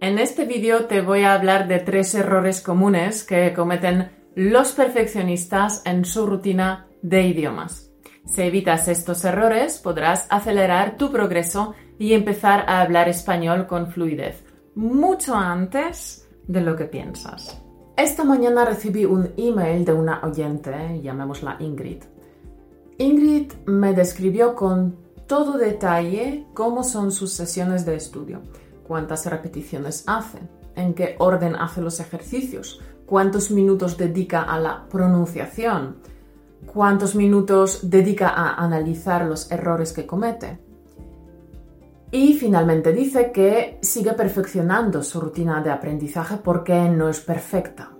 En este vídeo te voy a hablar de tres errores comunes que cometen los perfeccionistas en su rutina de idiomas. Si evitas estos errores, podrás acelerar tu progreso y empezar a hablar español con fluidez, mucho antes de lo que piensas. Esta mañana recibí un email de una oyente, llamémosla Ingrid. Ingrid me describió con todo detalle cómo son sus sesiones de estudio cuántas repeticiones hace, en qué orden hace los ejercicios, cuántos minutos dedica a la pronunciación, cuántos minutos dedica a analizar los errores que comete. Y finalmente dice que sigue perfeccionando su rutina de aprendizaje porque no es perfecta.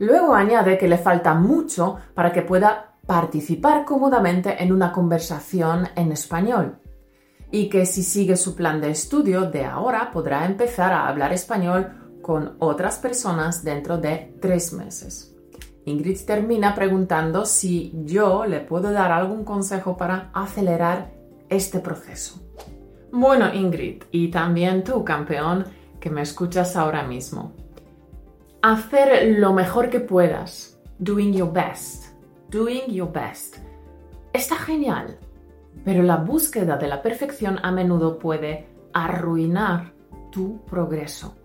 Luego añade que le falta mucho para que pueda participar cómodamente en una conversación en español y que si sigue su plan de estudio de ahora podrá empezar a hablar español con otras personas dentro de tres meses. Ingrid termina preguntando si yo le puedo dar algún consejo para acelerar este proceso. Bueno, Ingrid, y también tú, campeón, que me escuchas ahora mismo. Hacer lo mejor que puedas, doing your best, doing your best. Está genial, pero la búsqueda de la perfección a menudo puede arruinar tu progreso.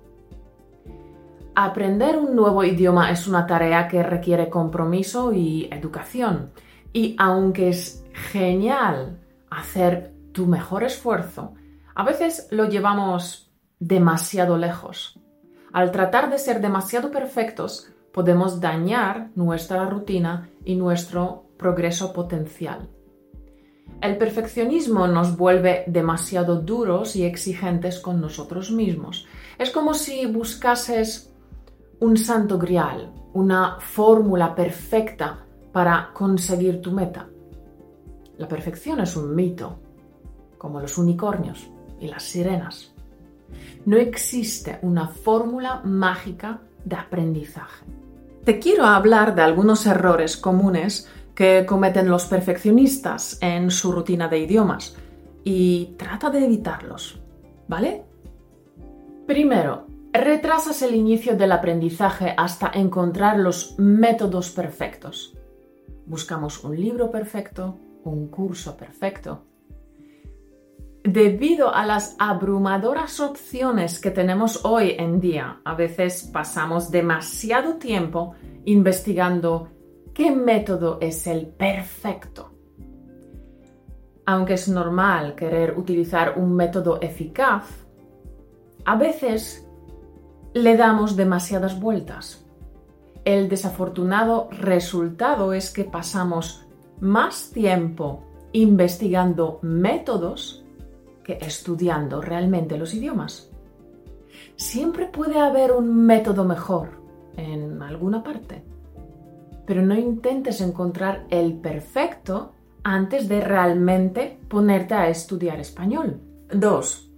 Aprender un nuevo idioma es una tarea que requiere compromiso y educación. Y aunque es genial hacer tu mejor esfuerzo, a veces lo llevamos demasiado lejos. Al tratar de ser demasiado perfectos, podemos dañar nuestra rutina y nuestro progreso potencial. El perfeccionismo nos vuelve demasiado duros y exigentes con nosotros mismos. Es como si buscases un santo grial, una fórmula perfecta para conseguir tu meta. La perfección es un mito, como los unicornios y las sirenas. No existe una fórmula mágica de aprendizaje. Te quiero hablar de algunos errores comunes que cometen los perfeccionistas en su rutina de idiomas y trata de evitarlos, ¿vale? Primero, retrasas el inicio del aprendizaje hasta encontrar los métodos perfectos. Buscamos un libro perfecto, un curso perfecto. Debido a las abrumadoras opciones que tenemos hoy en día, a veces pasamos demasiado tiempo investigando ¿Qué método es el perfecto? Aunque es normal querer utilizar un método eficaz, a veces le damos demasiadas vueltas. El desafortunado resultado es que pasamos más tiempo investigando métodos que estudiando realmente los idiomas. Siempre puede haber un método mejor en alguna parte pero no intentes encontrar el perfecto antes de realmente ponerte a estudiar español. 2.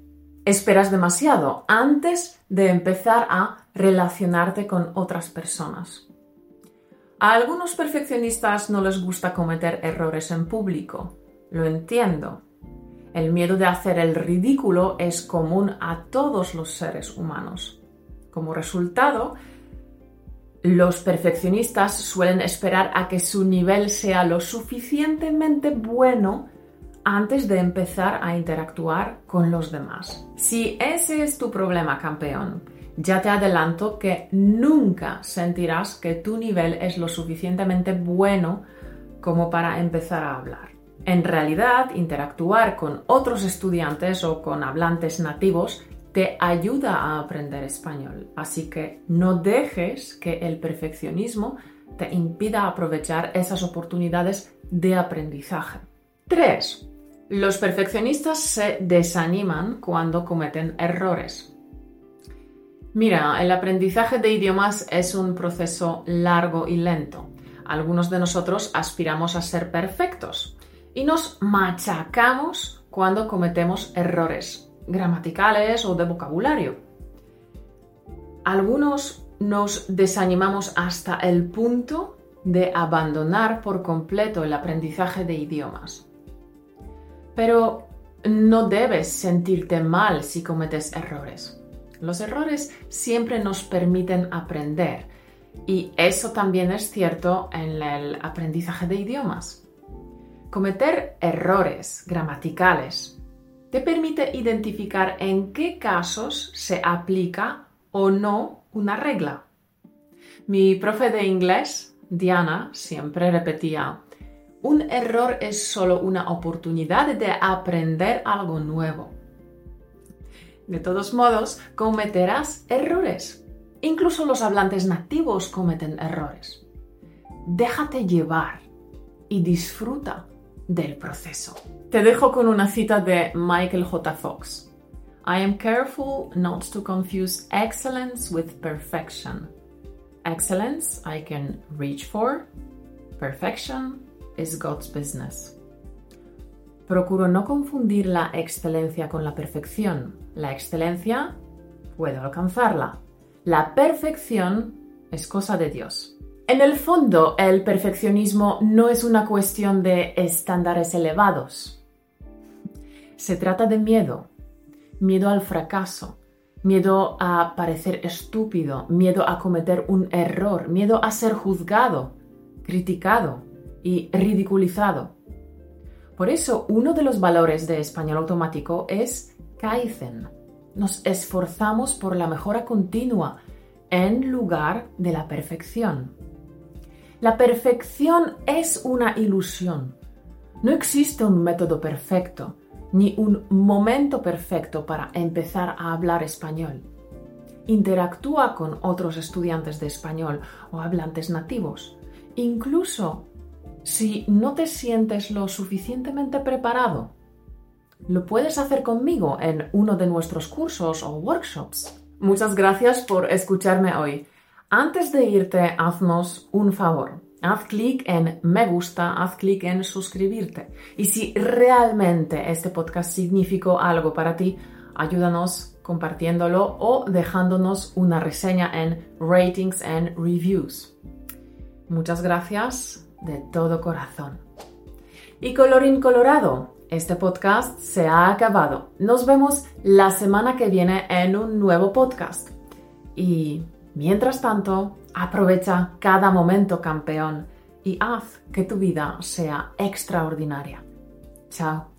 Esperas demasiado antes de empezar a relacionarte con otras personas. A algunos perfeccionistas no les gusta cometer errores en público. Lo entiendo. El miedo de hacer el ridículo es común a todos los seres humanos. Como resultado, los perfeccionistas suelen esperar a que su nivel sea lo suficientemente bueno antes de empezar a interactuar con los demás. Si ese es tu problema, campeón, ya te adelanto que nunca sentirás que tu nivel es lo suficientemente bueno como para empezar a hablar. En realidad, interactuar con otros estudiantes o con hablantes nativos te ayuda a aprender español. Así que no dejes que el perfeccionismo te impida aprovechar esas oportunidades de aprendizaje. 3. Los perfeccionistas se desaniman cuando cometen errores. Mira, el aprendizaje de idiomas es un proceso largo y lento. Algunos de nosotros aspiramos a ser perfectos y nos machacamos cuando cometemos errores gramaticales o de vocabulario. Algunos nos desanimamos hasta el punto de abandonar por completo el aprendizaje de idiomas. Pero no debes sentirte mal si cometes errores. Los errores siempre nos permiten aprender y eso también es cierto en el aprendizaje de idiomas. Cometer errores gramaticales te permite identificar en qué casos se aplica o no una regla. Mi profe de inglés, Diana, siempre repetía, un error es solo una oportunidad de aprender algo nuevo. De todos modos, cometerás errores. Incluso los hablantes nativos cometen errores. Déjate llevar y disfruta del proceso. Te dejo con una cita de Michael J. Fox. I am careful not to confuse excellence with perfection. Excellence I can reach for. Perfection is God's business. Procuro no confundir la excelencia con la perfección. La excelencia puedo alcanzarla. La perfección es cosa de Dios. En el fondo, el perfeccionismo no es una cuestión de estándares elevados. Se trata de miedo, miedo al fracaso, miedo a parecer estúpido, miedo a cometer un error, miedo a ser juzgado, criticado y ridiculizado. Por eso, uno de los valores de español automático es Kaizen. Nos esforzamos por la mejora continua en lugar de la perfección. La perfección es una ilusión. No existe un método perfecto, ni un momento perfecto para empezar a hablar español. Interactúa con otros estudiantes de español o hablantes nativos. Incluso si no te sientes lo suficientemente preparado, lo puedes hacer conmigo en uno de nuestros cursos o workshops. Muchas gracias por escucharme hoy. Antes de irte, haznos un favor. Haz clic en me gusta, haz clic en suscribirte. Y si realmente este podcast significó algo para ti, ayúdanos compartiéndolo o dejándonos una reseña en ratings and reviews. Muchas gracias de todo corazón. Y colorín colorado, este podcast se ha acabado. Nos vemos la semana que viene en un nuevo podcast. Y Mientras tanto, aprovecha cada momento campeón y haz que tu vida sea extraordinaria. Chao.